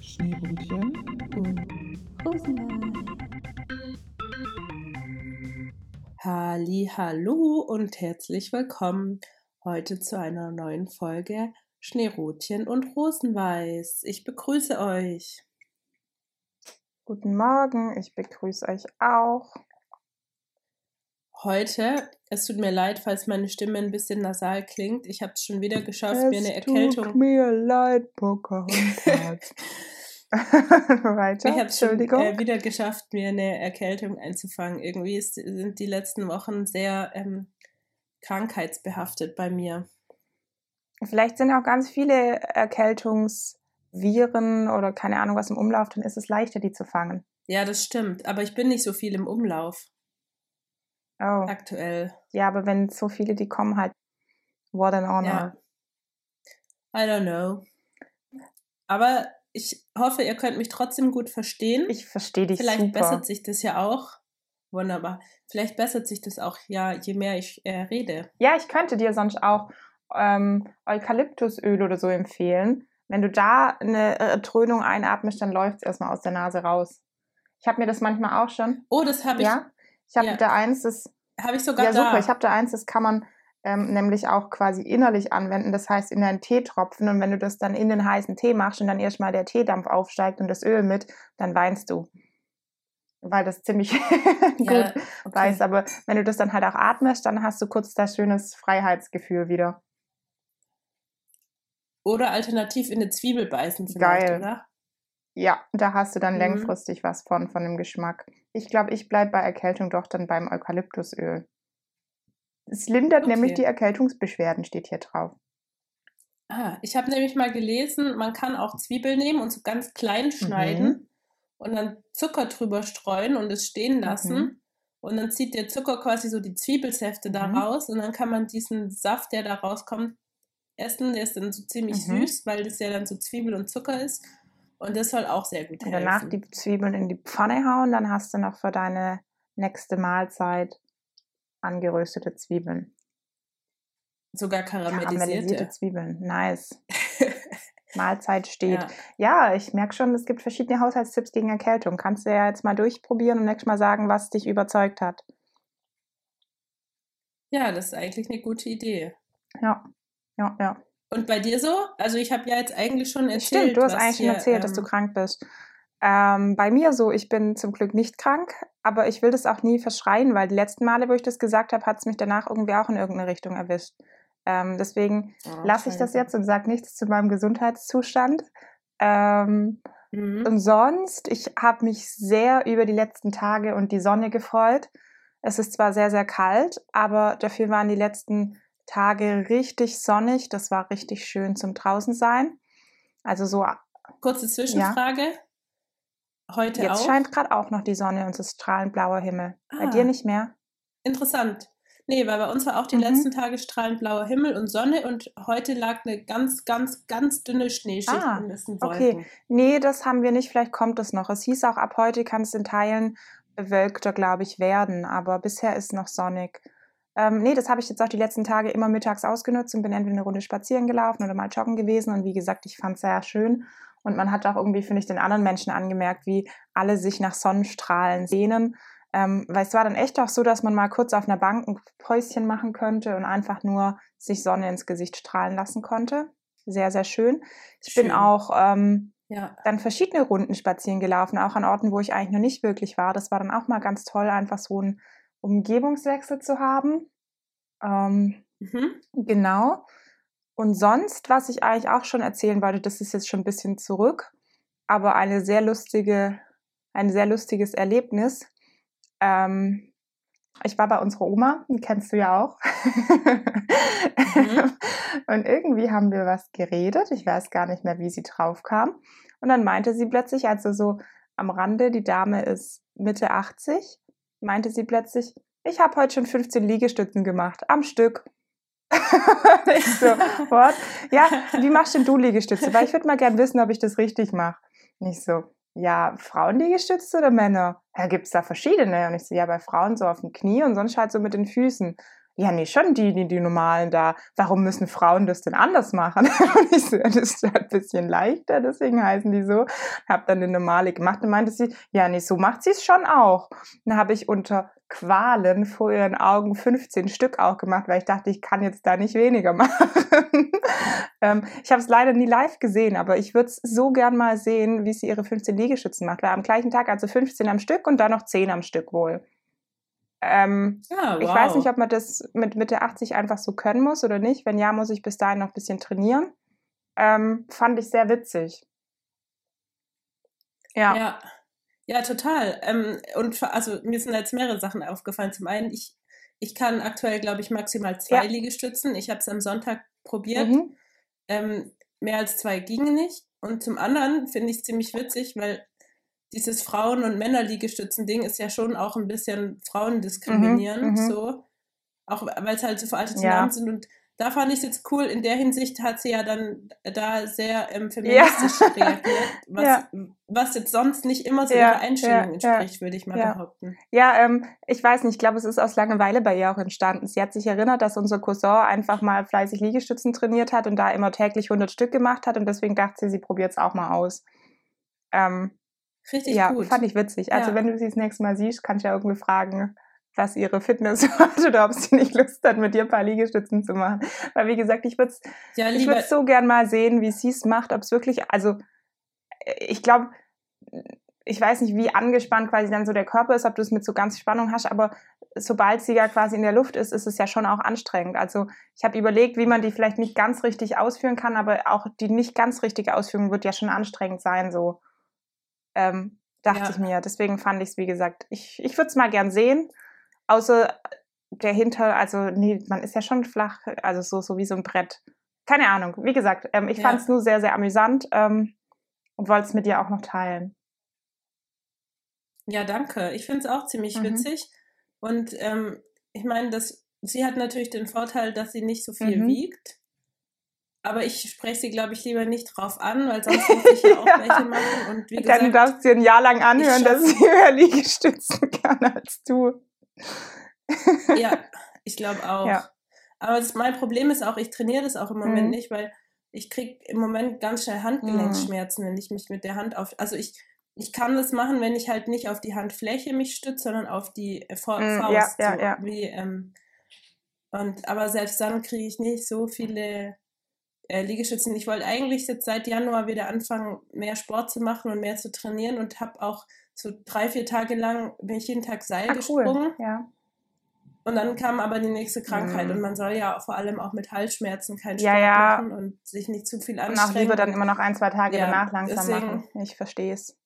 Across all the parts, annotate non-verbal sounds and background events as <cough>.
Schneebrötchen und Rosenwein. Halli, hallo und herzlich willkommen heute zu einer neuen Folge Schneerotchen und Rosenweiß. Ich begrüße euch. Guten Morgen, ich begrüße euch auch. Heute, es tut mir leid, falls meine Stimme ein bisschen nasal klingt. Ich habe es schon wieder geschafft, es mir eine Erkältung. Tut mir leid, Pocahontas. <laughs> <laughs> Weiter. Ich habe es schon äh, wieder geschafft, mir eine Erkältung einzufangen. Irgendwie ist, sind die letzten Wochen sehr ähm, krankheitsbehaftet bei mir. Vielleicht sind auch ganz viele Erkältungsviren oder keine Ahnung was im Umlauf, dann ist es leichter, die zu fangen. Ja, das stimmt. Aber ich bin nicht so viel im Umlauf. Oh. Aktuell. Ja, aber wenn so viele, die kommen halt, what an honor. Ja. I don't know. Aber ich hoffe, ihr könnt mich trotzdem gut verstehen. Ich verstehe dich Vielleicht super. bessert sich das ja auch. Wunderbar. Vielleicht bessert sich das auch, ja, je mehr ich äh, rede. Ja, ich könnte dir sonst auch ähm, Eukalyptusöl oder so empfehlen. Wenn du da eine äh, Dröhnung einatmest, dann läuft es erstmal aus der Nase raus. Ich habe mir das manchmal auch schon. Oh, das habe ich. Ja, ich habe ja. da eins, das. Habe ich sogar Ja, da. super. Ich habe da eins, das kann man ähm, nämlich auch quasi innerlich anwenden. Das heißt, in einen Tee tropfen. Und wenn du das dann in den heißen Tee machst und dann erstmal der Teedampf aufsteigt und das Öl mit, dann weinst du. Weil das ziemlich <laughs> gut Ja, okay. weiß. Aber wenn du das dann halt auch atmest, dann hast du kurz das schönes Freiheitsgefühl wieder. Oder alternativ in eine Zwiebel beißen Geil. oder? Ja, da hast du dann Mhm. längfristig was von, von dem Geschmack. Ich glaube, ich bleibe bei Erkältung doch dann beim Eukalyptusöl. Es lindert Okay. nämlich die Erkältungsbeschwerden, steht hier drauf. Ah, ich habe nämlich mal gelesen, man kann auch Zwiebeln nehmen und so ganz klein schneiden Mhm. und dann Zucker drüber streuen und es stehen lassen. Mhm. Und dann zieht der Zucker quasi so die Zwiebelsäfte da Mhm. raus und dann kann man diesen Saft, der da rauskommt, essen. Der ist dann so ziemlich Mhm. süß, weil das ja dann so Zwiebel und Zucker ist. Und das soll auch sehr gut Und helfen. danach die Zwiebeln in die Pfanne hauen, dann hast du noch für deine nächste Mahlzeit angeröstete Zwiebeln. Sogar Karamellisierte karamellisierte. Zwiebeln, nice. <laughs> Mahlzeit steht. Ja. Ja, ich merke schon, es gibt verschiedene Haushaltstipps gegen Erkältung. Kannst du ja jetzt mal durchprobieren und nächstes Mal sagen, was dich überzeugt hat. ja, das ist eigentlich eine gute Idee. Ja, ja, ja. Und bei dir so? Also ich habe ja jetzt eigentlich schon erzählt. Stimmt, du hast eigentlich schon hier, erzählt, dass du ähm, krank bist. Ähm, bei mir so, ich bin zum Glück nicht krank, aber ich will das auch nie verschreien, weil die letzten Male, wo ich das gesagt habe, hat es mich danach irgendwie auch in irgendeine Richtung erwischt. Ähm, deswegen oh, lasse ich das jetzt und sage nichts zu meinem Gesundheitszustand. Ähm, Mhm. und sonst, ich habe mich sehr über die letzten Tage und die Sonne gefreut. Es ist zwar sehr, sehr kalt, aber dafür waren die letzten Tage richtig sonnig. Das war richtig schön zum draußen sein. Also so, Kurze Zwischenfrage. Heute jetzt auch. scheint gerade auch noch die Sonne und es ist strahlend blauer Himmel. Bei Ah. dir nicht mehr? Interessant. Nee, weil bei uns war auch die Mhm. letzten Tage strahlend blauer Himmel und Sonne und heute lag eine ganz, ganz, ganz dünne Schneeschicht Ah, in diesen okay. Nee, das haben wir nicht. Vielleicht kommt es noch. Es hieß auch, ab heute kann es in Teilen bewölkter, glaube ich, werden. Aber bisher ist noch sonnig. Ähm, nee, das habe ich jetzt auch die letzten Tage immer mittags ausgenutzt und bin entweder eine Runde spazieren gelaufen oder mal joggen gewesen. Und wie gesagt, ich fand es sehr schön. Und man hat auch irgendwie, finde ich, den anderen Menschen angemerkt, wie alle sich nach Sonnenstrahlen sehnen. Ähm, weil es war dann echt auch so, dass man mal kurz auf einer Bank ein Päuschen machen könnte und einfach nur sich Sonne ins Gesicht strahlen lassen konnte. Sehr, sehr schön. Ich bin Schön. auch ähm, Ja. dann verschiedene Runden spazieren gelaufen, auch an Orten, wo ich eigentlich noch nicht wirklich war. Das war dann auch mal ganz toll, einfach so einen Umgebungswechsel zu haben. Ähm, Mhm. genau. Und sonst, was ich eigentlich auch schon erzählen wollte, das ist jetzt schon ein bisschen zurück, aber eine sehr lustige, ein sehr lustiges Erlebnis. Ähm, ich war bei unserer Oma, die kennst du ja auch. Mhm. <laughs> Und irgendwie haben wir was geredet. Ich weiß gar nicht mehr, wie sie drauf kam. Und dann meinte sie plötzlich, also so am Rande, die Dame ist Mitte 80, meinte sie plötzlich, ich habe heute schon 15 Liegestützen gemacht, am Stück. <laughs> ich so, what? Ja, wie machst denn du Liegestütze? Weil ich würde mal gern wissen, ob ich das richtig mache. Nicht so, ja, Frauenliegestütze oder Männer? Ja, gibt es da verschiedene? Und ich so, ja, bei Frauen so auf dem Knie und sonst halt so mit den Füßen. Ja, nee, schon die, die, die normalen da. Warum müssen Frauen das denn anders machen? <laughs> Und ich so, das ist halt ein bisschen leichter, deswegen heißen die so. Hab dann eine normale gemacht und meinte sie, ja, nee, so macht sie es schon auch. Dann habe ich unter Qualen vor ihren Augen 15 Stück auch gemacht, weil ich dachte, ich kann jetzt da nicht weniger <laughs> machen. ähm, ich habe es leider nie live gesehen, aber ich würde es so gern mal sehen, wie sie ihre 15 Liegestützen macht. Weil am gleichen Tag also 15 am Stück und dann noch 10 am Stück wohl. Ähm, ah, wow. Ich weiß nicht, ob man das mit Mitte 80 einfach so können muss oder nicht. Wenn ja, muss ich bis dahin noch ein bisschen trainieren. Ähm, fand ich sehr witzig. Ja. Ja, ja total. Ähm, und also mir sind jetzt mehrere Sachen aufgefallen. Zum einen, ich, ich kann aktuell, glaube ich, maximal zwei ja. Liegestützen. Ich habe es am Sonntag probiert. Mhm. Ähm, mehr als zwei gingen nicht. Und zum anderen finde ich es ziemlich witzig, weil dieses Frauen- und Männerliegestützen-Ding ist ja schon auch ein bisschen frauendiskriminierend, mhm, mhm. so. Auch weil es halt so veraltete ja. Namen sind. Und da fand ich es jetzt cool. In der Hinsicht hat sie ja dann da sehr ähm, feministisch ja. reagiert, <laughs> was, ja. was jetzt sonst nicht immer so ja, ihrer Einstellung entspricht, würde ich mal behaupten. Ja, ähm, ich weiß nicht, ich glaube, es ist aus Langeweile bei ihr auch entstanden. Sie hat sich erinnert, dass unser Cousin einfach mal fleißig Liegestützen trainiert hat und da immer täglich 100 Stück gemacht hat und deswegen dachte sie, sie probiert es auch mal aus. Ähm, Richtig ja, gut. fand ich witzig. Also ja. wenn du sie das nächste Mal siehst, kannst du ja irgendwie fragen, was ihre Fitness <laughs> macht oder ob sie nicht Lust hat, mit dir ein paar Liegestützen zu machen. Weil wie gesagt, ich würde es ja, ich würd so gern mal sehen, wie sie es macht, ob es wirklich, also ich glaube, ich weiß nicht, wie angespannt quasi dann so der Körper ist, ob du es mit so ganz Spannung hast, aber sobald sie ja quasi in der Luft ist, ist es ja schon auch anstrengend. Also ich habe überlegt, wie man die vielleicht nicht ganz richtig ausführen kann, aber auch die nicht ganz richtige Ausführung wird ja schon anstrengend sein, so ähm, dachte ja. ich mir. Deswegen fand ich es, wie gesagt, ich, ich würde es mal gern sehen. Außer der Hinter, also nee, man ist ja schon flach, also so, so wie so ein Brett. Keine Ahnung. Wie gesagt, ähm, ich ja. fand es nur sehr, sehr amüsant ähm, und wollte es mit dir auch noch teilen. Ja, danke. Ich finde es auch ziemlich mhm. witzig. Und ähm, ich meine, sie hat natürlich den Vorteil, dass sie nicht so viel mhm. wiegt. Aber ich spreche sie, glaube ich, lieber nicht drauf an, weil sonst muss ich ja auch <laughs> ja. welche machen. Und wie gesagt, Dann darfst du ein Jahr lang anhören, dass sie <laughs> mehr Liegestützen kann als du. ja, <laughs> ich glaube auch. Ja. Aber das, mein Problem ist auch, ich trainiere das auch im Moment mhm. nicht, weil ich kriege im Moment ganz schnell Handgelenkschmerzen, mhm. wenn ich mich mit der Hand auf. Also ich, ich kann das machen, wenn ich halt nicht auf die Handfläche mich stütze, sondern auf die äh, Faust. Mhm, ja, ja, so ja. Wie, ähm, und, aber selbst dann kriege ich nicht so viele äh, Liegestützen. Ich wollte eigentlich jetzt seit Januar wieder anfangen, mehr Sport zu machen und mehr zu trainieren und habe auch so drei, vier Tage lang bin ich jeden Tag Seil ah, gesprungen. Cool. Ja. Und dann kam aber die nächste Krankheit. Mhm. Und man soll ja vor allem auch mit Halsschmerzen keinen Sport ja, ja. machen und sich nicht zu viel anstrengen. Und auch lieber dann immer noch ein, zwei Tage ja, danach langsam deswegen, machen. Ich verstehe es.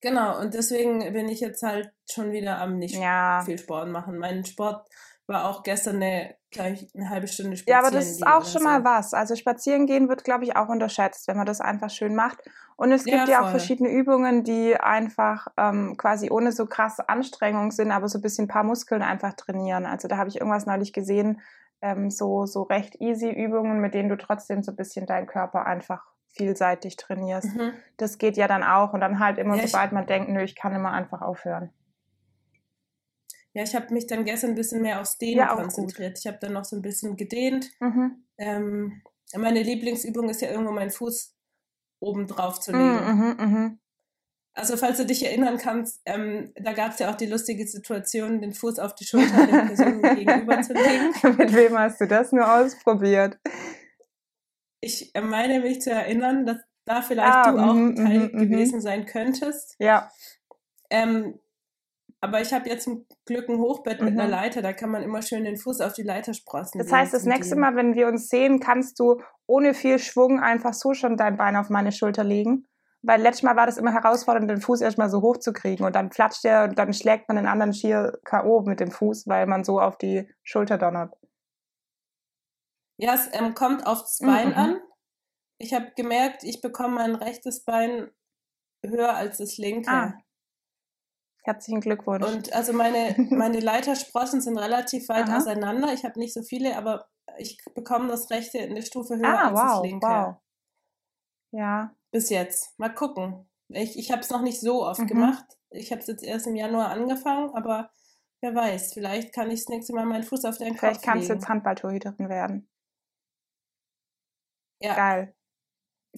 Genau, und deswegen bin ich jetzt halt schon wieder am nicht viel Sport machen. Mein Sport war auch gestern eine, gleich eine halbe Stunde spazieren. Ja, aber das ist auch schon so. mal was. Also spazieren gehen wird, glaube ich, auch unterschätzt, wenn man das einfach schön macht. Und es gibt ja, ja auch verschiedene Übungen, die einfach ähm, quasi ohne so krasse Anstrengung sind, aber so ein bisschen ein paar Muskeln einfach trainieren. Also da habe ich irgendwas neulich gesehen, ähm, so, so recht easy Übungen, mit denen du trotzdem so ein bisschen deinen Körper einfach vielseitig trainierst. Mhm. Das geht ja dann auch. Und dann halt immer, ja, sobald man denkt, nö, ich kann immer einfach aufhören. Ja, ich habe mich dann gestern ein bisschen mehr aufs Dehnen ja, konzentriert. Gut. Ich habe dann noch so ein bisschen gedehnt. Mhm. Ähm, meine Lieblingsübung ist ja irgendwo meinen Fuß oben drauf zu legen. Mhm, mh, mh. Also falls du dich erinnern kannst, ähm, da gab es ja auch die lustige Situation, den Fuß auf die Schulter der Person <laughs> gegenüber zu legen. <laughs> Mit wem hast du das nur ausprobiert? Ich äh, meine mich zu erinnern, dass da vielleicht ah, du auch mm, Teil mm, gewesen sein könntest. Ja. Ähm, aber ich habe jetzt zum Glück ein Hochbett mhm. mit einer mhm. Leiter, da kann man immer schön den Fuß auf die Leiter sprossen. Das heißt, das nächste Mal, wenn wir uns sehen, kannst du ohne viel Schwung einfach so schon dein Bein auf meine Schulter legen. Weil letztes Mal war das immer herausfordernd, den Fuß erstmal so hoch zu kriegen und dann flatscht der und dann schlägt man den anderen schier K.O. mit dem Fuß, weil man so auf die Schulter donnert. Ja, es ähm, kommt aufs Bein mhm. an. Ich habe gemerkt, ich bekomme mein rechtes Bein höher als das linke. Ah. Herzlichen Glückwunsch. Und also meine, <laughs> meine Leitersprossen sind relativ weit Aha. auseinander. Ich habe nicht so viele, aber ich bekomme das rechte eine Stufe höher ah, als wow, das linke. Wow. Ja. Bis jetzt. Mal gucken. Ich, ich habe es noch nicht so oft mhm. gemacht. Ich habe es jetzt erst im Januar angefangen, aber wer weiß, vielleicht kann ich das nächste Mal meinen Fuß auf deinen Kopf Vielleicht kannst legen. du jetzt Handballtorhüterin werden. Ja. Geil.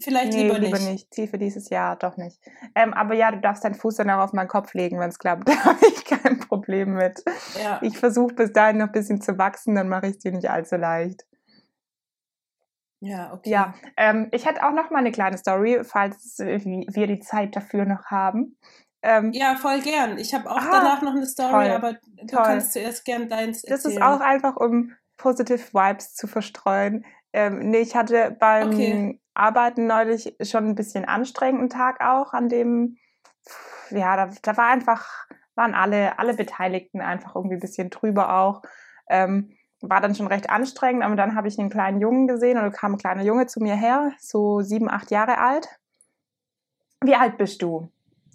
Vielleicht nee, lieber, lieber nicht. nicht. Ziel für dieses Jahr doch nicht. Ähm, aber ja, du darfst deinen Fuß dann auch auf meinen Kopf legen, wenn es klappt. <laughs> Da habe ich kein Problem mit. Ja. Ich versuche bis dahin noch ein bisschen zu wachsen, dann mache ich es dir nicht allzu leicht. Ja, okay. Ja, ähm, ich hätte auch noch mal eine kleine Story, falls wir die Zeit dafür noch haben. Ähm, ja, voll gern. Ich habe auch ah, danach noch eine Story, toll, aber du toll. kannst zuerst gern deins erzählen. Das ist auch einfach, um positive Vibes zu verstreuen. Ähm, nee, ich hatte beim okay. Arbeiten neulich schon ein bisschen anstrengenden Tag auch, an dem, ja, da, da war einfach, waren alle, alle Beteiligten einfach irgendwie ein bisschen drüber auch. Ähm, war dann schon recht anstrengend, aber dann habe ich einen kleinen Jungen gesehen und da kam ein kleiner Junge zu mir her, so sieben, acht Jahre alt. Wie alt bist du?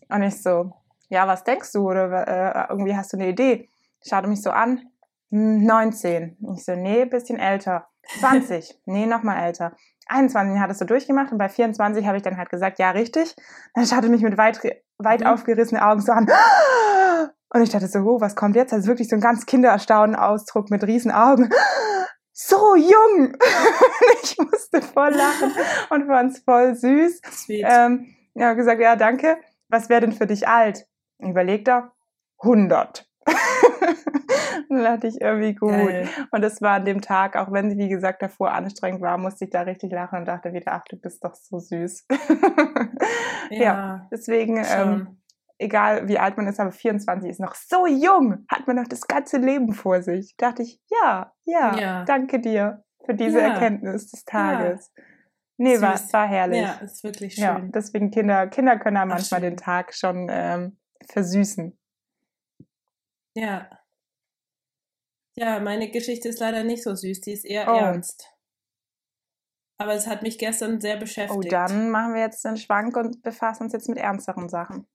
Und ich so, ja, was denkst du? Oder äh, irgendwie hast du eine Idee? Schaute mich so an, 19. Hm, ich so, nee, bisschen älter. 20. <laughs> nee, noch mal älter. 21 hat es so durchgemacht und bei 24 habe ich dann halt gesagt, ja, richtig. Dann schaute mich mit weit, weit mhm. aufgerissenen Augen so an. Und ich dachte so, oh, was kommt jetzt? Also wirklich so ein ganz kindererstaunen Ausdruck mit riesen Augen. So jung! <laughs> ich musste voll lachen und fand es voll süß. Sweet. Ähm, ja, gesagt, ja, danke. Was wäre denn für dich alt? Überlegt er, 100. <laughs> dann dachte ich irgendwie gut. Geil. Und es war an dem Tag, auch wenn sie, wie gesagt, davor anstrengend war, musste ich da richtig lachen und dachte wieder, ach, du bist doch so süß. <laughs> ja, ja, deswegen, ähm, egal wie alt man ist, aber 24 ist noch so jung, hat man noch das ganze Leben vor sich. Da dachte ich, ja, ja, ja. danke dir für diese ja. Erkenntnis des Tages. Ja. Nee, war, war herrlich. Ja, ist wirklich schön. Ja, deswegen Kinder, Kinder können ja manchmal den Tag schon ähm, versüßen. Ja. Ja, meine Geschichte ist leider nicht so süß, die ist eher oh. ernst. Aber es hat mich gestern sehr oh, beschäftigt. Oh, dann machen wir jetzt den Schwank und befassen uns jetzt mit ernsteren Sachen.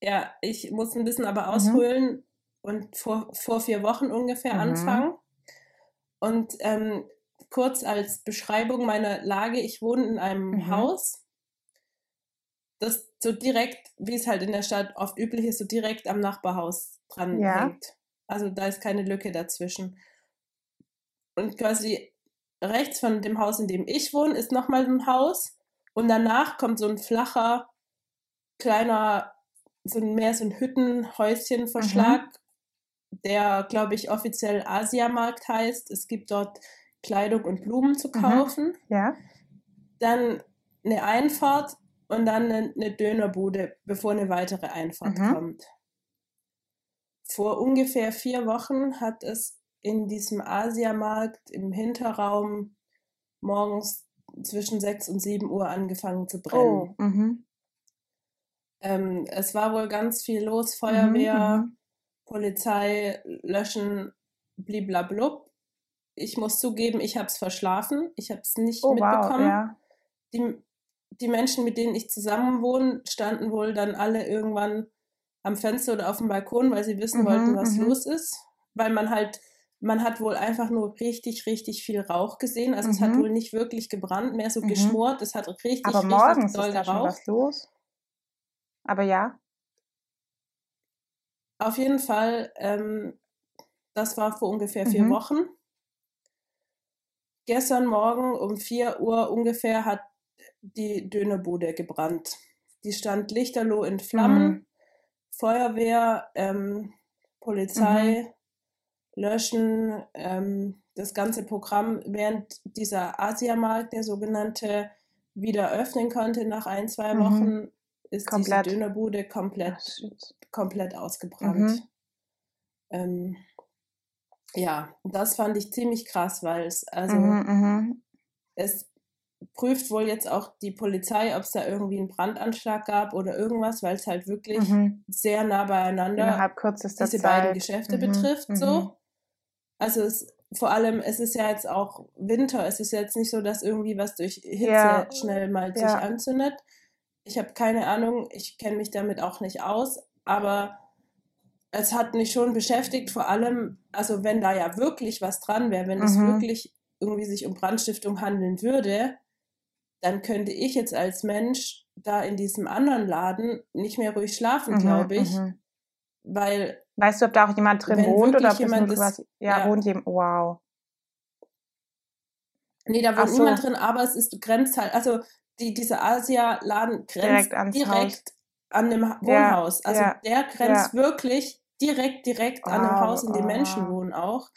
Ja, ich muss ein bisschen aber mhm. ausholen mhm. und vor, vor vier Wochen ungefähr mhm. anfangen. Und ähm, kurz als Beschreibung meiner Lage, ich wohne in einem mhm. Haus, das so direkt, wie es halt in der Stadt oft üblich ist, so direkt am Nachbarhaus dran ja. hängt. Also da ist keine Lücke dazwischen. Und quasi rechts von dem Haus, in dem ich wohne, ist nochmal ein Haus. Und danach kommt so ein flacher, kleiner, so mehr so ein Hüttenhäuschenverschlag, mhm. der, glaube ich, offiziell Asiamarkt heißt. Es gibt dort Kleidung und Blumen zu mhm. kaufen. Mhm. Ja. Dann eine Einfahrt und dann eine, eine Dönerbude, bevor eine weitere Einfahrt mhm. kommt. Vor ungefähr vier Wochen hat es in diesem Asiamarkt im Hinterraum morgens zwischen 6 und 7 Uhr angefangen zu brennen. Oh, mhm. ähm, es war wohl ganz viel los, Feuerwehr, mhm, mhm. Polizei, Löschen, bliblablub. Ich muss zugeben, ich habe es verschlafen. Ich habe es nicht oh, mitbekommen. Wow, ja. die, die Menschen, mit denen ich zusammen wohne, standen wohl dann alle irgendwann am Fenster oder auf dem Balkon, weil sie wissen mhm, wollten, was mhm. los ist. Weil man halt, man hat wohl einfach nur richtig, richtig viel Rauch gesehen. Also es hat mhm. wohl nicht wirklich gebrannt, mehr so mhm. geschmort. Es hat richtig, Aber morgens richtig doll ist da schon was los. Aber ja. Auf jeden Fall, ähm, das war vor ungefähr vier. Wochen. Gestern Morgen um 4 Uhr ungefähr hat die Dönerbude gebrannt. Die stand lichterloh in Flammen. Mhm. Feuerwehr, ähm, Polizei, mhm. Löschen, ähm, das ganze Programm, während dieser Asiamarkt, der sogenannte, wieder öffnen konnte nach ein, zwei mhm. Wochen, ist komplett. diese Dönerbude komplett, Ach, komplett ausgebrannt. Mhm. Ähm, ja, das fand ich ziemlich krass, weil es, also, mhm, mhm. es prüft wohl jetzt auch die Polizei, ob es da irgendwie einen Brandanschlag gab oder irgendwas, weil es halt wirklich mhm. sehr nah beieinander diese Zeit. beiden Geschäfte mhm. betrifft. Mhm. So. Also es, vor allem, es ist ja jetzt auch Winter. Es ist jetzt nicht so, dass irgendwie was durch Hitze ja. schnell mal ja. sich anzündet. Ich habe keine Ahnung, ich kenne mich damit auch nicht aus, aber es hat mich schon beschäftigt, vor allem, also wenn da ja wirklich was dran wäre, wenn es mhm. wirklich irgendwie sich um Brandstiftung handeln würde, dann könnte ich jetzt als Mensch da in diesem anderen Laden nicht mehr ruhig schlafen, mhm, glaube ich. Mhm. Weil Weißt du, ob da auch jemand drin wohnt oder ob jemand nur quasi, ja, ja, wohnt jemand, wow. Nee, da wohnt so. niemand drin, aber es ist grenzt halt, also die, dieser Asia-Laden grenzt direkt, direkt an dem Wohnhaus. Ja, also ja, der grenzt wirklich direkt, direkt oh, an dem Haus, in dem oh. Menschen wohnen auch.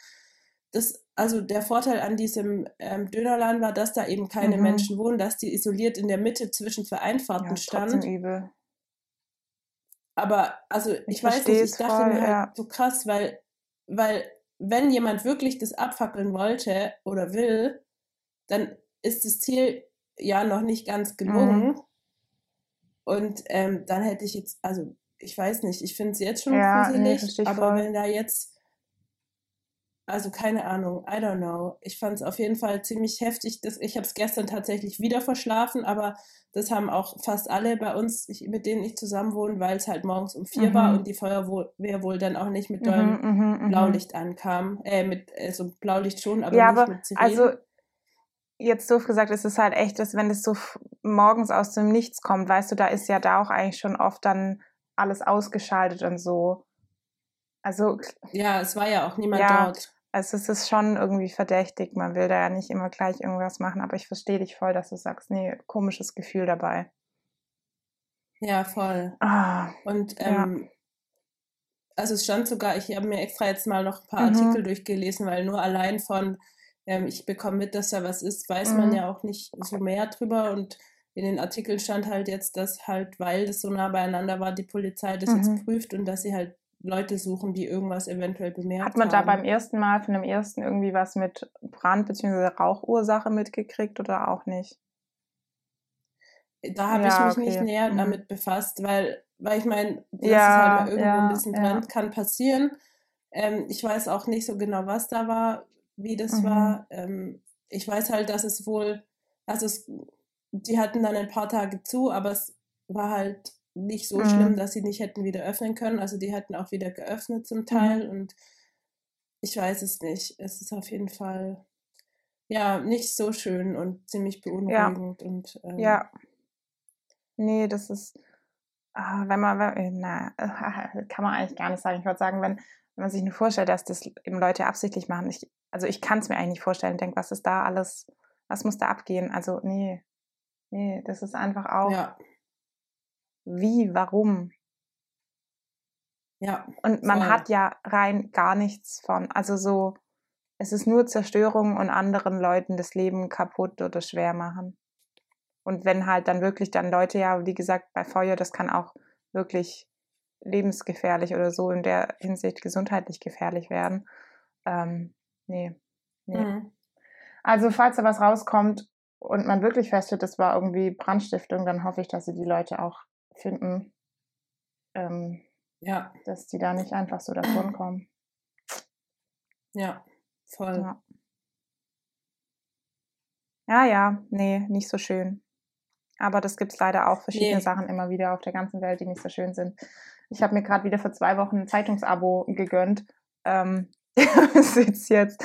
Das, also der Vorteil an diesem ähm, Dönerladen war, dass da eben keine mhm. Menschen wohnen, dass die isoliert in der Mitte zwischen zwei Einfahrten stand. Übel. Aber also ich, ich weiß nicht, ich dachte voll, mir halt so krass, weil, weil wenn jemand wirklich das abfackeln wollte oder will, dann ist das Ziel ja noch nicht ganz gelungen. Mhm. Und ähm, dann hätte ich jetzt, also ich weiß nicht, ich finde es jetzt schon ja, gruselig, nee, aber voll. wenn da jetzt, also keine Ahnung, I don't know. Ich fand es auf jeden Fall ziemlich heftig. Das, ich habe es gestern tatsächlich wieder verschlafen, aber das haben auch fast alle bei uns, ich, mit denen ich zusammen wohne, weil es halt morgens um vier mhm. war und die Feuerwehr wohl dann auch nicht mit dollem mhm, mhm, mhm, Blaulicht ankam. Äh, mit äh, so Blaulicht schon, aber ja, nicht aber, mit Sirenen. Also jetzt doof gesagt, ist es halt echt, dass wenn es so morgens aus dem Nichts kommt, weißt du, da ist ja da auch eigentlich schon oft dann alles ausgeschaltet und so. Also. Ja, es war ja auch niemand ja, dort. Also es ist schon irgendwie verdächtig. Man will da ja nicht immer gleich irgendwas machen, aber ich verstehe dich voll, dass du sagst, nee, komisches Gefühl dabei. Ja, voll. Ah, und ähm, ja. also es stand sogar, ich habe mir extra jetzt mal noch ein paar mhm. Artikel durchgelesen, weil nur allein von ähm, ich bekomme mit, dass da was ist, weiß mhm. man ja auch nicht so mehr drüber und in den Artikeln stand halt jetzt, dass halt, weil das so nah beieinander war, die Polizei das mhm. jetzt prüft und dass sie halt Leute suchen, die irgendwas eventuell bemerkt haben. Hat man haben. da beim ersten Mal von dem ersten irgendwie was mit Brand- bzw. Rauchursache mitgekriegt oder auch nicht? Da habe ja, ich mich okay. nicht näher mhm. damit befasst, weil, weil ich meine, dass ja, es halt mal irgendwo ja, ein bisschen brennt, kann passieren. Ähm, ich weiß auch nicht so genau, was da war wie das mhm. war. Ähm, ich weiß halt, dass es wohl, also es, die hatten dann ein paar Tage zu, aber es war halt nicht so mhm. schlimm, dass sie nicht hätten wieder öffnen können. Also die hatten auch wieder geöffnet zum Teil mhm. und ich weiß es nicht. Es ist auf jeden Fall ja nicht so schön und ziemlich beunruhigend ja. und ähm, ja. Nee, das ist, ah, wenn man, na, <laughs> kann man eigentlich gar nicht sagen. Ich würde sagen, wenn, wenn man sich nur vorstellt, dass das eben Leute absichtlich machen, ich, also ich kann es mir eigentlich nicht vorstellen, denke, was ist da alles, was muss da abgehen? Also, nee, nee, das ist einfach auch, ja. Wie, warum? Ja. Und man voll. hat ja rein gar nichts von, also so, es ist nur Zerstörung und anderen Leuten das Leben kaputt oder schwer machen. Und wenn halt dann wirklich dann Leute, ja, wie gesagt, bei Feuer, das kann auch wirklich lebensgefährlich oder so in der Hinsicht gesundheitlich gefährlich werden. Ähm, Nee. nee. Mhm. Also, falls da was rauskommt und man wirklich feststellt, das war irgendwie Brandstiftung, dann hoffe ich, dass sie die Leute auch finden. Ähm, ja. Dass die da nicht einfach so davon kommen. Ja, voll. Ja. ja, ja, nee, nicht so schön. Aber das gibt es leider auch verschiedene nee. Sachen immer wieder auf der ganzen Welt, die nicht so schön sind. Ich habe mir gerade wieder vor zwei Wochen ein Zeitungsabo gegönnt. Ähm, <laughs> sitze jetzt,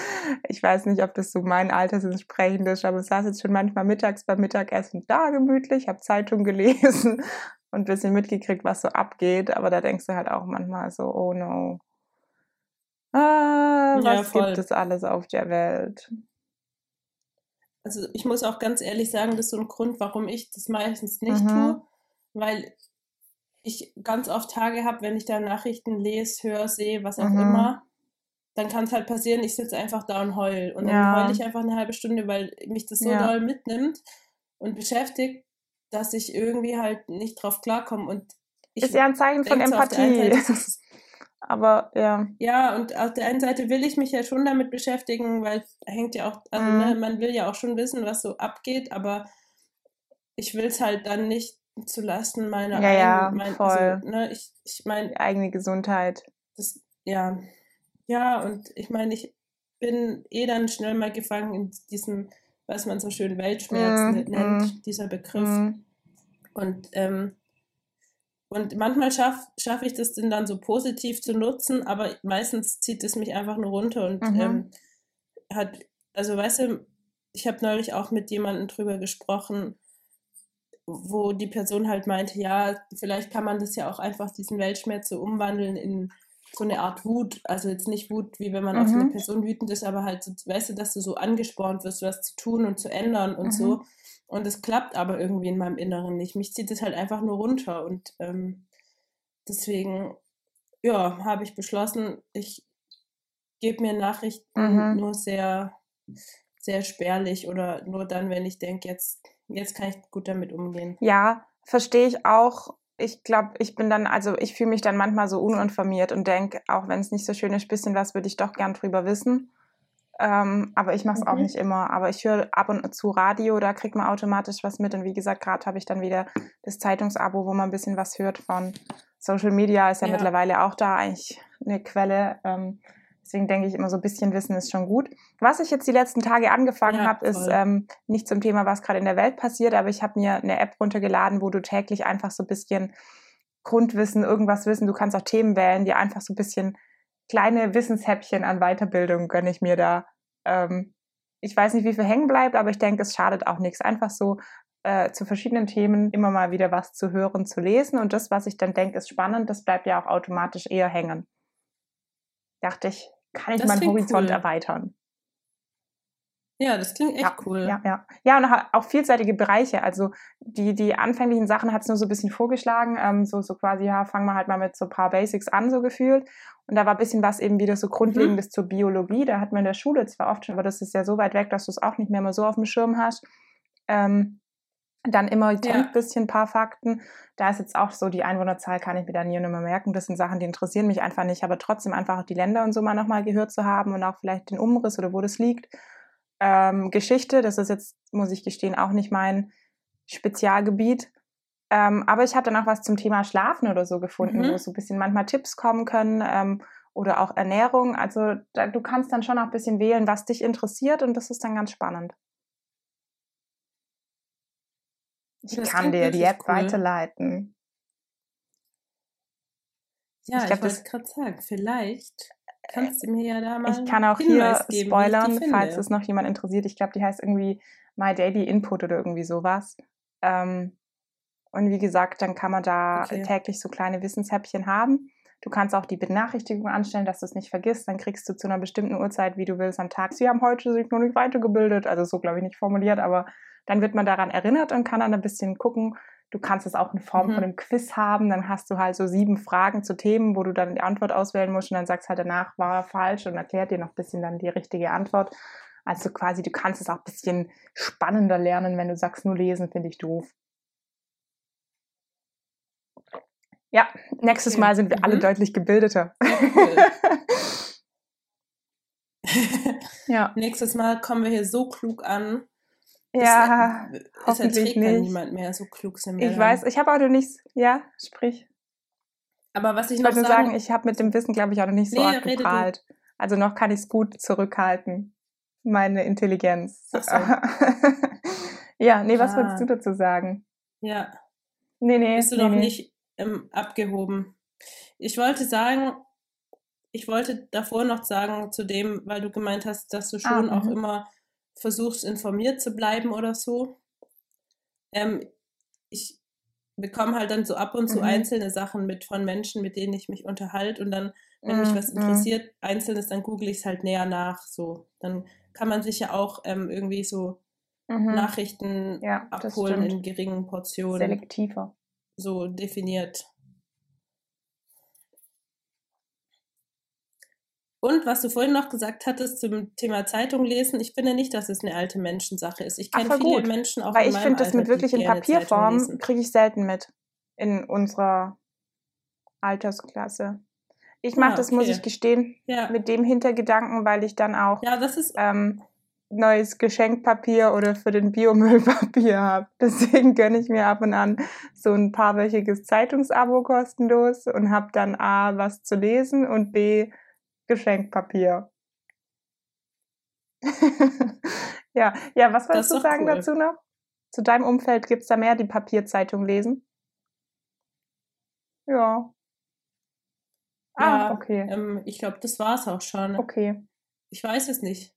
ich weiß nicht, ob das so mein Altersentsprechend ist, aber ich saß jetzt schon manchmal mittags beim Mittagessen da gemütlich, habe Zeitung gelesen und ein bisschen mitgekriegt, was so abgeht, aber da denkst du halt auch manchmal so, oh no. Ah, was ja, gibt es alles auf der Welt? Also ich muss auch ganz ehrlich sagen, das ist so ein Grund, warum ich das meistens nicht mhm. tue, weil ich ganz oft Tage habe, wenn ich da Nachrichten lese, höre, sehe, was auch mhm. immer, dann kann es halt passieren, ich sitze einfach da und heul. Und dann ja. heule ich einfach eine halbe Stunde, weil mich das so ja. doll mitnimmt und beschäftigt, dass ich irgendwie halt nicht drauf klarkomme. Und ich ist ja ein Zeichen von Empathie. Seite, <laughs> Aber ja. Ja, und auf der einen Seite will ich mich ja schon damit beschäftigen, weil hängt ja auch, also mhm. ne, man will ja auch schon wissen, was so abgeht, aber ich will es halt dann nicht zulasten meiner ja, eigenen, ja, mein, also, voll. Also, ne, ich, ich meine. Eigene Gesundheit. Das, ja, ja, und ich meine, ich bin eh dann schnell mal gefangen in diesem, was man so schön Weltschmerz mm, nennt, mm, dieser Begriff. Mm. Und, ähm, und manchmal schaffe schaff ich das dann so positiv zu nutzen, aber meistens zieht es mich einfach nur runter und mhm. ähm, hat, also weißt du, ich habe neulich auch mit jemandem drüber gesprochen, wo die Person halt meinte, ja, vielleicht kann man das ja auch einfach diesen Weltschmerz so umwandeln in so eine Art Wut, also jetzt nicht Wut, wie wenn man mhm. auf eine. Person wütend ist, aber halt, so, weißt du, dass du so angespornt wirst, was zu tun und zu ändern und mhm. so. Und es klappt aber irgendwie in meinem Inneren nicht. Mich zieht es halt einfach nur runter und ähm, deswegen, ja, habe ich beschlossen, ich gebe mir Nachrichten mhm. nur sehr, sehr spärlich oder nur dann, wenn ich denke, jetzt, jetzt kann ich gut damit umgehen. Ja, verstehe ich auch ich glaube, ich bin dann, also ich fühle mich dann manchmal so uninformiert und denke, auch wenn es nicht so schön ist, bisschen was würde ich doch gern drüber wissen. Ähm, aber ich mache es mhm. auch nicht immer. Aber ich höre ab und zu Radio, da kriegt man automatisch was mit. Und wie gesagt, gerade habe ich dann wieder das Zeitungsabo, wo man ein bisschen was hört von Social Media, ist ja, ja. mittlerweile auch da eigentlich eine Quelle. Ähm, Deswegen denke ich immer, so ein bisschen Wissen ist schon gut. Was ich jetzt die letzten Tage angefangen ja, habe, ist ähm, nicht zum Thema, was gerade in der Welt passiert, aber ich habe mir eine App runtergeladen, wo du täglich einfach so ein bisschen Grundwissen, irgendwas wissen, du kannst auch Themen wählen, die einfach so ein bisschen kleine Wissenshäppchen an Weiterbildung gönne ich mir da. Ähm, ich weiß nicht, wie viel hängen bleibt, aber ich denke, es schadet auch nichts. Einfach so äh, zu verschiedenen Themen immer mal wieder was zu hören, zu lesen. Und das, was ich dann denke, ist spannend, das bleibt ja auch automatisch eher hängen. Dachte ich, kann ich das meinen Horizont cool. erweitern. Ja, das klingt echt ja, cool. Ja, ja. Ja, und auch vielseitige Bereiche. Also die, die anfänglichen Sachen hat es nur so ein bisschen vorgeschlagen. Ähm, so, so quasi, ja, fangen wir halt mal mit so ein paar Basics an, so gefühlt. Und da war ein bisschen was eben wieder so Grundlegendes mhm. zur Biologie. Da hat man in der Schule zwar oft schon, aber das ist ja so weit weg, dass du es auch nicht mehr mal so auf dem Schirm hast. Ähm, dann immer ja. ein bisschen ein paar Fakten. Da ist jetzt auch so, die Einwohnerzahl kann ich mir da nie und immer merken. Das sind Sachen, die interessieren mich einfach nicht. Aber trotzdem einfach auch die Länder und so mal nochmal gehört zu haben und auch vielleicht den Umriss oder wo das liegt. Ähm, Geschichte, das ist jetzt, muss ich gestehen, auch nicht mein Spezialgebiet. Ähm, aber ich habe dann auch was zum Thema Schlafen oder so gefunden, mhm. wo so ein bisschen manchmal Tipps kommen können ähm, oder auch Ernährung. Also da, du kannst dann schon auch ein bisschen wählen, was dich interessiert und das ist dann ganz spannend. Ich das kann dir die App cool. weiterleiten. Ja, ich, ich wollte gerade sagen, vielleicht kannst du mir ja da mal. Ich kann auch Hinweis hier geben, spoilern, falls es noch jemand interessiert. Ich glaube, die heißt irgendwie My Daily Input oder irgendwie sowas. Ähm, und wie gesagt, dann kann man da okay. täglich so kleine Wissenshäppchen haben. Du kannst auch die Benachrichtigung anstellen, dass du es nicht vergisst. Dann kriegst du zu einer bestimmten Uhrzeit, wie du willst, am Tag. Sie haben heute sich noch nicht weitergebildet. Also so, glaube ich, nicht formuliert, aber dann wird man daran erinnert und kann dann ein bisschen gucken. Du kannst es auch in Form mhm. von einem Quiz haben. Dann hast du halt so sieben Fragen zu Themen, wo du dann die Antwort auswählen musst und dann sagst halt danach, war falsch und erklärt dir noch ein bisschen dann die richtige Antwort. Also quasi, du kannst es auch ein bisschen spannender lernen, wenn du sagst, nur lesen finde ich doof. Ja, nächstes okay. Mal sind wir mhm. alle deutlich gebildeter. <laughs> ja. <laughs> Nächstes Mal kommen wir hier so klug an, ja, es, hoffentlich nicht. niemand mehr, so klug sind wir. Ich dann. weiß, ich habe auch noch nichts, ja, sprich. Aber was ich, ich noch sagen, sagen ich habe mit dem Wissen, glaube ich, auch noch nicht so nee, geprahlt. Also noch kann ich es gut zurückhalten, meine Intelligenz. So. <laughs> ja, nee, was ah. würdest du dazu sagen? Ja. Nee, nee. Bist du nee, noch nee. nicht ähm, abgehoben? Ich wollte sagen, ich wollte davor noch sagen zu dem, weil du gemeint hast, dass du ah, schon ah, auch immer versuchst informiert zu bleiben oder so. Ähm, ich bekomme halt dann so ab und zu mhm. einzelne Sachen mit von Menschen, mit denen ich mich unterhalte und dann, wenn mhm. mich was interessiert, einzelnes, dann google ich es halt näher nach. So, dann kann man sich ja auch ähm, irgendwie so mhm. Nachrichten ja, abholen in geringen Portionen. Selektiver. So definiert. Und was du vorhin noch gesagt hattest zum Thema Zeitung lesen, ich finde nicht, dass es eine alte Menschensache ist. Ich kenne viele gut, Menschen auch Weil ich finde, das mit wirklich in Papierform kriege ich selten mit in unserer Altersklasse. Ich mache ah, das, muss ich gestehen, ja. mit dem Hintergedanken, weil ich dann auch ja, das ist, ähm, neues Geschenkpapier oder für den Biomüllpapier habe. <laughs> Deswegen gönne ich mir ab und an so ein paarwöchiges Zeitungsabo kostenlos und habe dann A, was zu lesen und B, Geschenkpapier. <laughs> ja, ja, was wolltest du sagen cool. dazu noch? Zu deinem Umfeld gibt es da mehr, die Papierzeitung lesen? Ja. Ah, okay. Ähm, ich glaube, das war es auch schon. Okay. Ich weiß es nicht.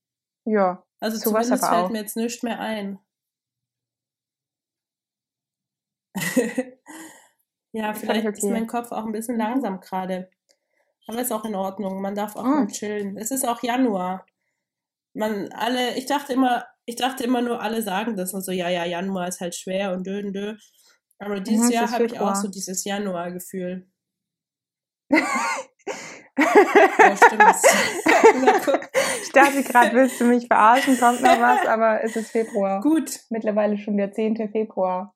Ja. Also zumindest fällt auch. mir jetzt nichts mehr ein. <laughs> ja, vielleicht okay. ist mein Kopf auch ein bisschen langsam gerade. Aber ist auch in Ordnung. Man darf auch mhm. mal chillen. Es ist auch Januar. Man alle, ich dachte immer, ich dachte immer nur, alle sagen das und so, ja, ja, Januar ist halt schwer und dö und dö. Aber dieses mhm, Jahr habe ich auch so dieses Januar-Gefühl. <laughs> oh, <laughs> ich dachte gerade, willst du mich verarschen, kommt noch was, aber es ist Februar. Gut. Mittlerweile schon der 10. Februar.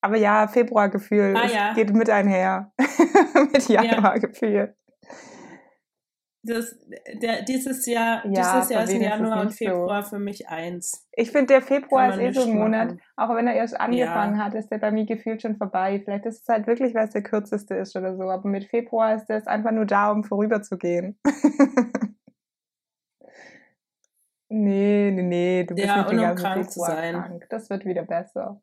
Aber ja, Februargefühl ah, ja. geht mit einher. <laughs> mit Januargefühl. Das, der, dieses Jahr, ja, dieses Jahr ist Januar und Februar so. für mich eins. Ich finde, der Februar ist eh so ein Monat, auch wenn er erst angefangen ja. hat, ist der bei mir gefühlt schon vorbei. Vielleicht ist es halt wirklich, weil es der kürzeste ist oder so, aber mit Februar ist es einfach nur da, um vorüberzugehen. <laughs> nee, nee, nee, du bist ja, nicht den ganzen krank Februar zu sein. krank. Das wird wieder besser.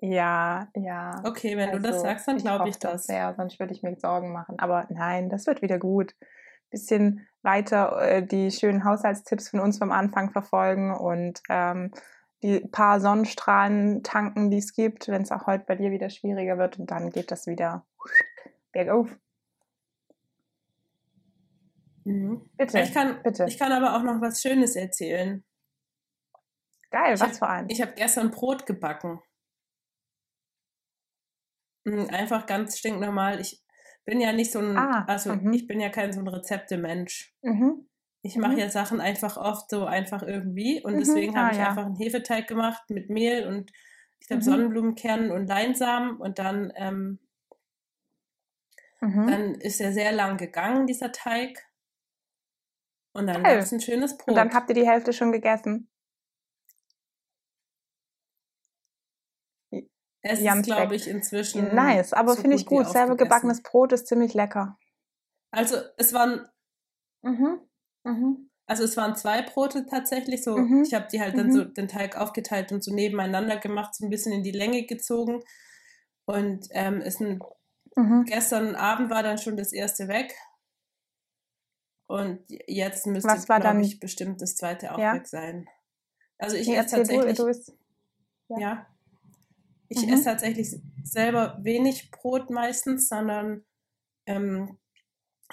Ja, ja. Okay, wenn also, du das also, sagst, dann glaube ich, ich das. Sehr, sonst würde ich mir Sorgen machen. Aber nein, das wird wieder gut. Bisschen weiter äh, die schönen Haushaltstipps von uns vom Anfang verfolgen und ähm, die paar Sonnenstrahlen tanken, die es gibt, wenn es auch heute bei dir wieder schwieriger wird. Und dann geht das wieder bergauf. Mhm. Bitte, ich kann, bitte. Ich kann aber auch noch was Schönes erzählen. Geil, ich was hab, für ein? Ich habe gestern Brot gebacken. Hm, einfach ganz stinknormal. Ich bin ja nicht so ein, ah, also mhm. ich bin ja kein so ein Rezeptemensch. Mhm. Ich mache mhm. ja Sachen einfach oft so einfach irgendwie und mhm. deswegen ah, habe ich ja. einfach einen Hefeteig gemacht mit Mehl und ich glaube mhm. Sonnenblumenkernen und Leinsamen und dann, ähm, mhm. dann ist er sehr lang gegangen, dieser Teig. Und dann gab es ein schönes Brot. Und dann habt ihr die Hälfte schon gegessen. Es ist, glaube ich, inzwischen. Nice, aber so finde ich gut. Selber gebackenes Brot ist ziemlich lecker. Also es waren. Mhm. Mhm. Also es waren zwei Brote tatsächlich. So, mhm. ich habe die halt dann mhm. so den Teig aufgeteilt und so nebeneinander gemacht, so ein bisschen in die Länge gezogen. Und ähm, ist ein, mhm. gestern Abend war dann schon das erste weg. Und jetzt müsste, glaube ich, bestimmt das zweite auch ja? weg sein. Also ich esse tatsächlich. Du, du bist, ja. ja. Ich mhm. esse tatsächlich selber wenig Brot meistens, sondern ähm,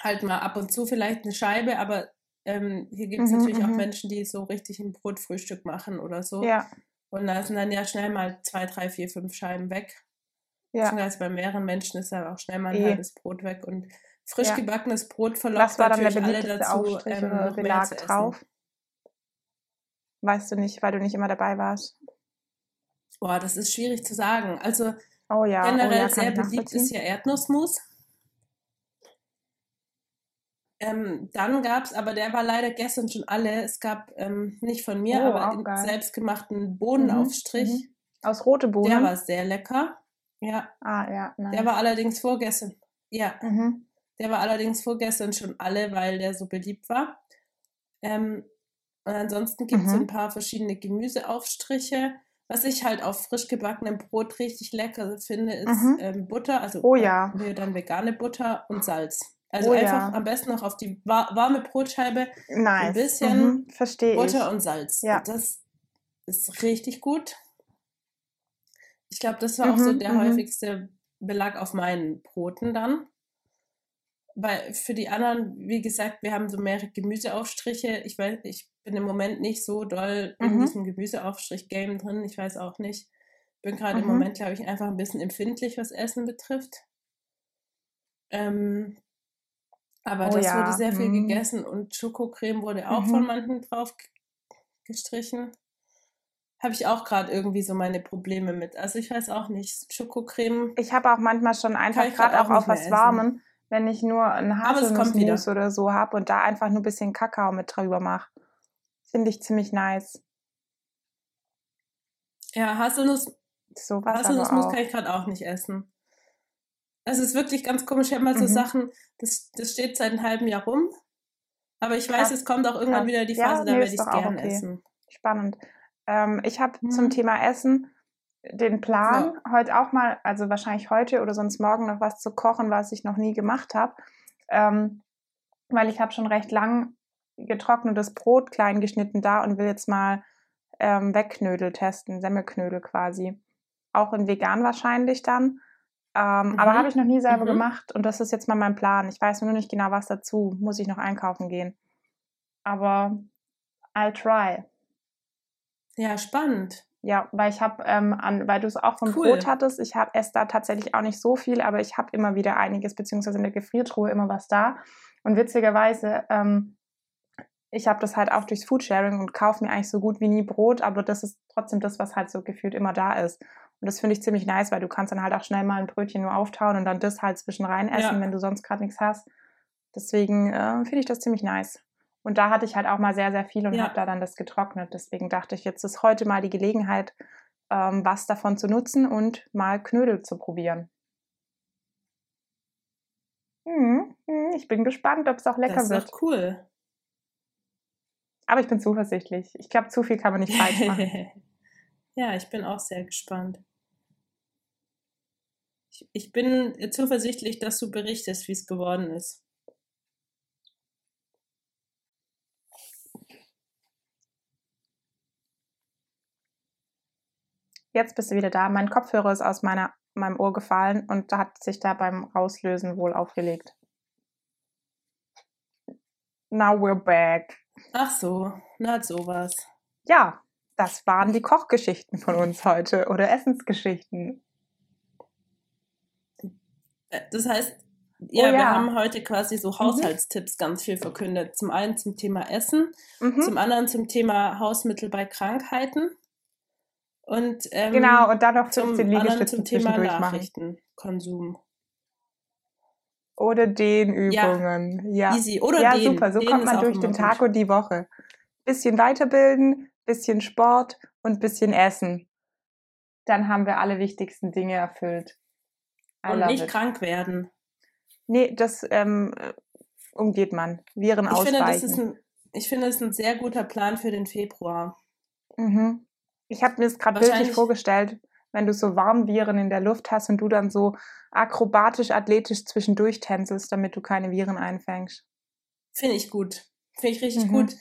halt mal ab und zu vielleicht eine Scheibe, aber ähm, hier gibt es mhm, natürlich auch mhm. Menschen, die so richtig ein Brotfrühstück machen oder so. Ja. Und da sind dann ja schnell mal zwei, drei, vier, fünf Scheiben weg. Ja. Beziehungsweise bei mehreren Menschen ist dann auch schnell mal ein e. halbes Brot weg. Und frisch ja. gebackenes Brot verlockt Was war dann natürlich alle dazu, ähm, noch mehr zu drauf? Weißt du nicht, weil du nicht immer dabei warst. Boah, das ist schwierig zu sagen. Also oh ja, generell oh ja, sehr beliebt ist ja Erdnussmus. Ähm, dann gab es, aber der war leider gestern schon alle. Es gab ähm, nicht von mir, oh, aber den selbstgemachten Bohnenaufstrich. Mhm, mhm. Aus rote Bohnen. Der war sehr lecker. Ja. Ah, ja. Nice. Der war allerdings vorgestern. Ja. Mhm. Der war allerdings vorgestern schon alle, weil der so beliebt war. Ähm, und ansonsten gibt es mhm. ein paar verschiedene Gemüseaufstriche. Was ich halt auf frisch gebackenem Brot richtig lecker finde, ist mhm. ähm, Butter, also oh, ja. dann vegane Butter und Salz. Also oh, einfach ja. am besten noch auf die warme Brotscheibe nice. ein bisschen mhm. Butter und Salz. Ja. Das ist richtig gut. Ich glaube, das war mhm. auch so mhm, der mhm. häufigste Belag auf meinen Broten dann. Weil für die anderen, wie gesagt, wir haben so mehrere Gemüseaufstriche. Ich weiß, ich bin im Moment nicht so doll mhm. in diesem Gemüseaufstrich-Game drin. Ich weiß auch nicht. Bin gerade mhm. im Moment, glaube ich, einfach ein bisschen empfindlich, was Essen betrifft. Ähm, aber oh, das ja. wurde sehr viel mhm. gegessen und Schokocreme wurde auch von mhm. manchen drauf gestrichen. Habe ich auch gerade irgendwie so meine Probleme mit. Also ich weiß auch nicht. Schokocreme. Ich habe auch manchmal schon einfach gerade auch, auch auf was Warmen, wenn ich nur ein Haselnussmus oder so habe und da einfach nur ein bisschen Kakao mit drüber mache. Finde ich ziemlich nice. Ja, Haselnuss, so Haselnussmus kann ich gerade auch nicht essen. Es ist wirklich ganz komisch. Ich habe mal so mhm. Sachen, das, das steht seit einem halben Jahr rum. Aber ich weiß, es kommt auch irgendwann wieder die Phase, ja, da werde ich es gerne okay. essen. Spannend. Ähm, ich habe mhm. zum Thema Essen den Plan, ja. heute auch mal, also wahrscheinlich heute oder sonst morgen noch was zu kochen, was ich noch nie gemacht habe. Ähm, weil ich habe schon recht lang getrocknetes Brot klein geschnitten da und will jetzt mal ähm, Wegknödel testen, Semmelknödel quasi. Auch in vegan wahrscheinlich dann. Ähm, mhm. Aber habe ich noch nie selber mhm. gemacht und das ist jetzt mal mein Plan. Ich weiß nur nicht genau, was dazu. Muss ich noch einkaufen gehen. Aber I'll try. Ja, spannend. Ja, weil ich habe, ähm, weil du es auch vom cool. Brot hattest, ich habe esse da tatsächlich auch nicht so viel, aber ich habe immer wieder einiges, beziehungsweise in der Gefriertruhe immer was da. Und witzigerweise, ähm, ich habe das halt auch durchs Foodsharing und kaufe mir eigentlich so gut wie nie Brot, aber das ist trotzdem das, was halt so gefühlt immer da ist. Und das finde ich ziemlich nice, weil du kannst dann halt auch schnell mal ein Brötchen nur auftauen und dann das halt zwischen rein essen, ja. wenn du sonst gerade nichts hast. Deswegen äh, finde ich das ziemlich nice. Und da hatte ich halt auch mal sehr, sehr viel und ja. habe da dann das getrocknet. Deswegen dachte ich, jetzt ist heute mal die Gelegenheit, ähm, was davon zu nutzen und mal Knödel zu probieren. Hm, hm, ich bin gespannt, ob es auch lecker das ist wird. cool. Aber ich bin zuversichtlich. Ich glaube, zu viel kann man nicht falsch machen. <laughs> ja, ich bin auch sehr gespannt. Ich, ich bin zuversichtlich, dass du berichtest, wie es geworden ist. Jetzt bist du wieder da. Mein Kopfhörer ist aus meiner, meinem Ohr gefallen und hat sich da beim Rauslösen wohl aufgelegt. Now we're back. Ach so, na sowas. Ja, das waren die Kochgeschichten von uns heute oder Essensgeschichten. Äh, das heißt, ja, oh, ja. wir haben heute quasi so mhm. Haushaltstipps mhm. ganz viel verkündet. Zum einen zum Thema Essen, mhm. zum anderen zum Thema Hausmittel bei Krankheiten und ähm, genau und dann noch zum anderen zum Thema Nachrichtenkonsum. Oder Dehnübungen. Ja, ja. Easy. Oder ja, den. super. So den kommt man durch den Tag gut. und die Woche. Bisschen weiterbilden, bisschen Sport und bisschen Essen. Dann haben wir alle wichtigsten Dinge erfüllt. I und nicht it. krank werden. Nee, das ähm, umgeht man. Viren ich ausweichen. Finde, das ist ein, ich finde, das ist ein sehr guter Plan für den Februar. Mhm. Ich habe mir das gerade bildlich vorgestellt, wenn du so Warnviren in der Luft hast und du dann so akrobatisch, athletisch zwischendurch tänzelst, damit du keine Viren einfängst. Finde ich gut. Finde ich richtig mhm. gut.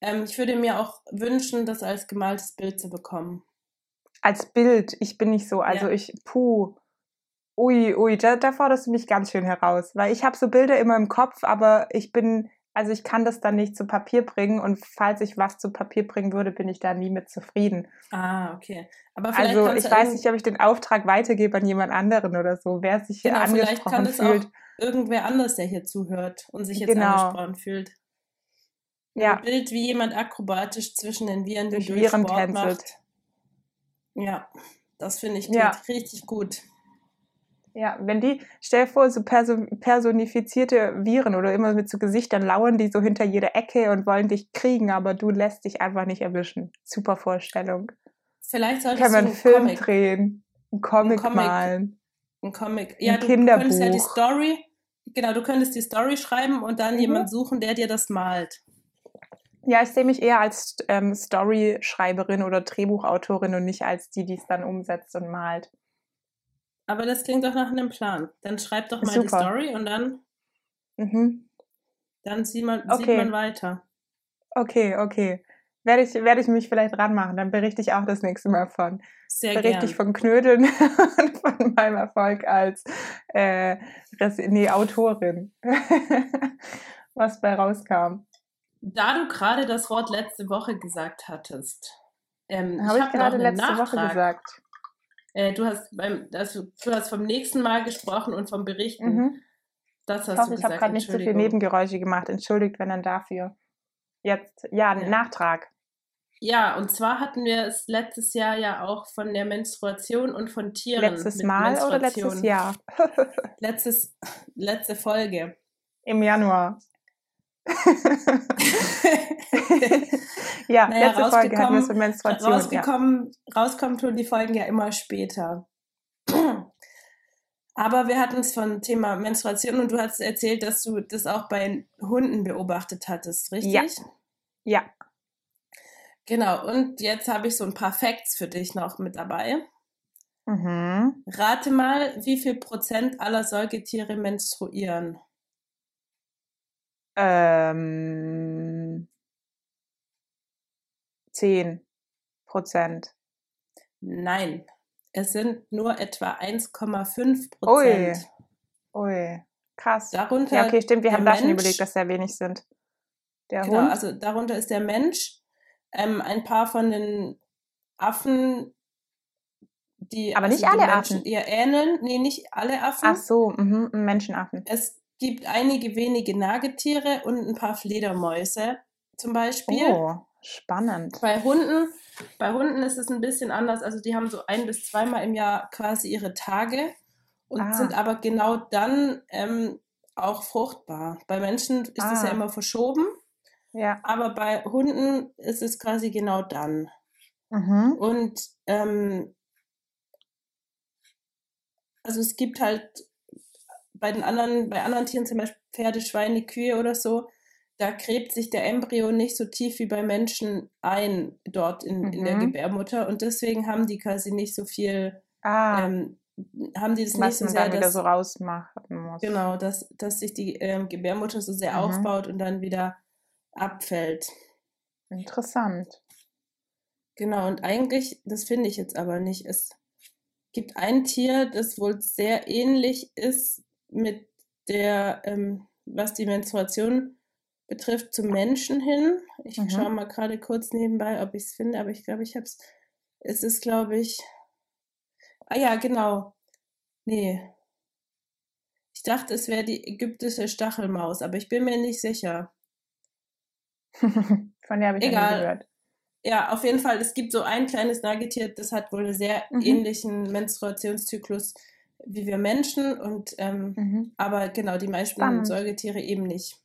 Ähm, ich würde mir auch wünschen, das als gemaltes Bild zu bekommen. Als Bild? Ich bin nicht so, also ja. ich, puh. Ui, ui, da, da forderst du mich ganz schön heraus, weil ich habe so Bilder immer im Kopf, aber ich bin also ich kann das dann nicht zu Papier bringen und falls ich was zu Papier bringen würde, bin ich da nie mit zufrieden. Ah, okay. Aber also ich weiß nicht, ob ich den Auftrag weitergebe an jemand anderen oder so, wer sich hier genau, angesprochen vielleicht kann es fühlt. Auch irgendwer anders, der hier zuhört und sich jetzt genau. angesprochen fühlt. Ja. Ein Bild, wie jemand akrobatisch zwischen den Viren durch, durch Viren Sport tänzelt. Macht. Ja, das finde ich ja. richtig gut. Ja, wenn die, stell dir vor, so personifizierte Viren oder immer mit so Gesichtern lauern die so hinter jeder Ecke und wollen dich kriegen, aber du lässt dich einfach nicht erwischen. Super Vorstellung. Vielleicht solltest Kann man einen Film Comic, drehen, einen Comic, Comic malen. Ein Comic. Ja, ein du, Kinderbuch. könntest ja die Story, genau, du könntest die Story schreiben und dann mhm. jemand suchen, der dir das malt. Ja, ich sehe mich eher als ähm, Story-Schreiberin oder Drehbuchautorin und nicht als die, die es dann umsetzt und malt. Aber das klingt doch nach einem Plan. Dann schreib doch mal Super. die Story und dann, mhm. dann sieht man, okay. sieht man weiter. Okay, okay. Werde ich, werde ich mich vielleicht ranmachen, dann berichte ich auch das nächste Mal von. Sehr berichte gern. ich von Knödeln <laughs> und von meinem Erfolg als äh, nee, Autorin. <laughs> Was bei rauskam. Da du gerade das Wort letzte Woche gesagt hattest, ähm, habe ich, ich gerade letzte Nachtrag. Woche gesagt. Äh, du, hast beim, also, du hast vom nächsten Mal gesprochen und vom Berichten. Mhm. Das hast ich hoffe, du gesagt. Ich habe gerade nicht so viele Nebengeräusche gemacht. Entschuldigt, wenn dann dafür. Jetzt, ja, ja. Nachtrag. Ja, und zwar hatten wir es letztes Jahr ja auch von der Menstruation und von Tieren. Letztes Mal oder letztes Jahr? <laughs> Letztes, letzte Folge. Im Januar. Ja, naja, letzte Folge hatten wir es mit Menstruation. Rausgekommen, ja. Rauskommen tun die Folgen ja immer später. Aber wir hatten es von Thema Menstruation und du hast erzählt, dass du das auch bei Hunden beobachtet hattest, richtig? Ja. Ja. Genau, und jetzt habe ich so ein paar Facts für dich noch mit dabei. Mhm. Rate mal, wie viel Prozent aller Säugetiere menstruieren? Ähm, 10 Prozent. Nein, es sind nur etwa 1,5 Prozent. Ui. Ui, krass. Darunter ja, okay, stimmt, wir haben da schon überlegt, dass sehr wenig sind. Der genau, Hund. also darunter ist der Mensch, ähm, ein paar von den Affen, die aber nicht also alle Menschen Affen. ihr ähneln. Nee, nicht alle Affen. Ach so, mh, Menschenaffen. Es gibt einige wenige Nagetiere und ein paar Fledermäuse zum Beispiel. Oh, spannend. Bei Hunden, bei Hunden ist es ein bisschen anders. Also die haben so ein bis zweimal im Jahr quasi ihre Tage und ah. sind aber genau dann ähm, auch fruchtbar. Bei Menschen ist es ah. ja immer verschoben. Ja. Aber bei Hunden ist es quasi genau dann. Mhm. Und ähm, also es gibt halt bei den anderen, bei anderen Tieren, zum Beispiel Pferde, Schweine, Kühe oder so, da gräbt sich der Embryo nicht so tief wie bei Menschen ein dort in, mhm. in der mhm. Gebärmutter und deswegen haben die quasi nicht so viel, ah. ähm, haben die das Was nicht so sehr, dass, so rausmachen muss. Genau, dass, dass sich die ähm, Gebärmutter so sehr mhm. aufbaut und dann wieder abfällt. Interessant. Genau, und eigentlich, das finde ich jetzt aber nicht, es gibt ein Tier, das wohl sehr ähnlich ist mit der, ähm, was die Menstruation betrifft, zum Menschen hin. Ich mhm. schaue mal gerade kurz nebenbei, ob ich es finde, aber ich glaube, ich habe es. Es ist, glaube ich. Ah ja, genau. Nee. Ich dachte, es wäre die ägyptische Stachelmaus, aber ich bin mir nicht sicher. <laughs> Von der habe ich Egal. gehört. Ja, auf jeden Fall, es gibt so ein kleines Nagetier, das hat wohl einen sehr mhm. ähnlichen Menstruationszyklus wie wir Menschen und ähm, mhm. aber genau, die meisten Spannend. Säugetiere eben nicht.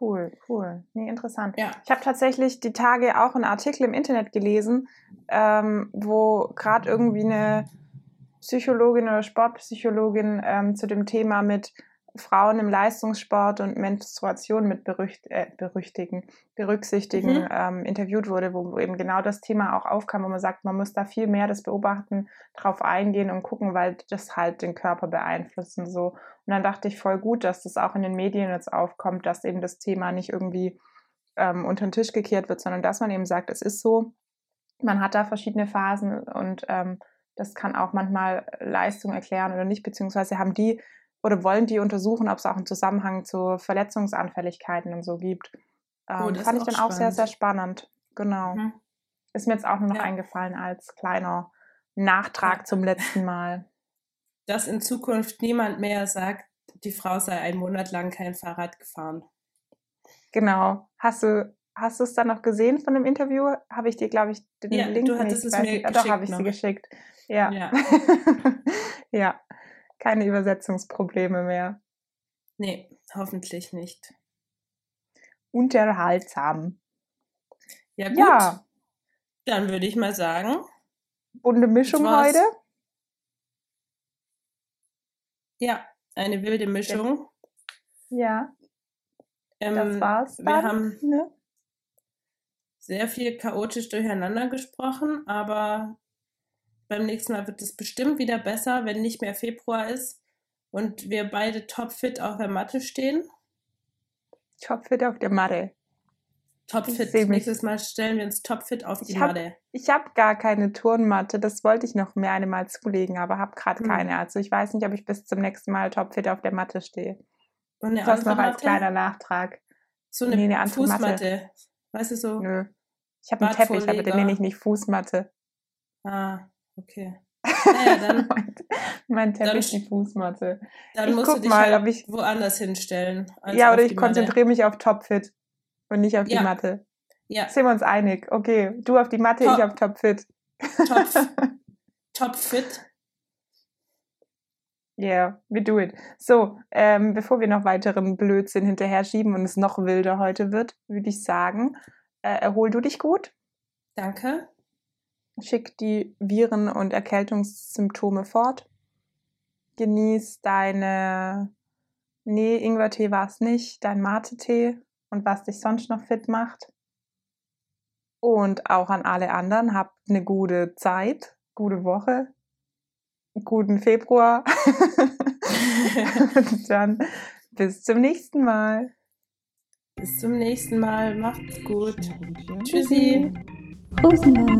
Cool, cool. Nee, interessant. Ja. Ich habe tatsächlich die Tage auch einen Artikel im Internet gelesen, ähm, wo gerade irgendwie eine Psychologin oder Sportpsychologin ähm, zu dem Thema mit Frauen im Leistungssport und Menstruation mit berücht, äh, berüchtigen, berücksichtigen mhm. ähm, interviewt wurde, wo eben genau das Thema auch aufkam, wo man sagt, man muss da viel mehr das beobachten, drauf eingehen und gucken, weil das halt den Körper beeinflusst und so. Und dann dachte ich voll gut, dass das auch in den Medien jetzt aufkommt, dass eben das Thema nicht irgendwie ähm, unter den Tisch gekehrt wird, sondern dass man eben sagt, es ist so, man hat da verschiedene Phasen und ähm, das kann auch manchmal Leistung erklären oder nicht, beziehungsweise haben die oder wollen die untersuchen, ob es auch einen Zusammenhang zu Verletzungsanfälligkeiten und so gibt. Oh, ähm, oh, das fand ich dann spannend. auch sehr, sehr spannend. Genau. Mhm. Ist mir jetzt auch nur noch ja. eingefallen als kleiner Nachtrag zum letzten Mal. Dass in Zukunft niemand mehr sagt, die Frau sei einen Monat lang kein Fahrrad gefahren. Genau. Hast du hast du es dann noch gesehen von dem Interview? Habe ich dir, glaube ich, den ja, Link du hattest nicht, es mir geschickt. Doch, habe ich noch. sie geschickt. Ja. Ja. <laughs> ja keine Übersetzungsprobleme mehr. Nee, hoffentlich nicht. Unterhaltsam. Ja, gut. Ja. Dann würde ich mal sagen. Bunte Mischung heute? Ja, eine wilde Mischung. Ja. Ähm, das war's. Dann, wir haben ne? sehr viel chaotisch durcheinander gesprochen, aber beim nächsten Mal wird es bestimmt wieder besser, wenn nicht mehr Februar ist und wir beide topfit auf der Matte stehen. Topfit auf der Matte. Topfit. Nächstes Mal stellen wir uns topfit auf die ich hab, Matte. Ich habe gar keine Turnmatte. Das wollte ich noch mehr eine Mal zulegen, aber habe gerade hm. keine. Also ich weiß nicht, ob ich bis zum nächsten Mal topfit auf der Matte stehe. Und eine das noch als kleiner Nachtrag. So eine, nee, eine Fußmatte. Matte. Weißt du so? Nö. Ich habe einen Teppich, aber den nenne ich nicht Fußmatte. Ah. Okay. Naja, dann, <laughs> mein Teppich, dann, die Fußmatte. Dann ich musst guck du dich mal, halt ich, woanders hinstellen. Ja, oder ich konzentriere mich auf Topfit und nicht auf ja. die Matte. Ja. Sind wir uns einig? Okay, du auf die Matte, Top, ich auf Topfit. Top, <laughs> Topfit. Yeah, we do it. So, ähm, bevor wir noch weiteren Blödsinn hinterher schieben und es noch wilder heute wird, würde ich sagen, äh, erhol du dich gut. Danke schick die Viren- und Erkältungssymptome fort. Genieß deine, nee, Ingwertee war es nicht, dein Mate-Tee und was dich sonst noch fit macht. Und auch an alle anderen, habt eine gute Zeit, gute Woche, guten Februar. und <laughs> <laughs> dann bis zum nächsten Mal. Bis zum nächsten Mal. Macht's gut. Tschüssi. Osman.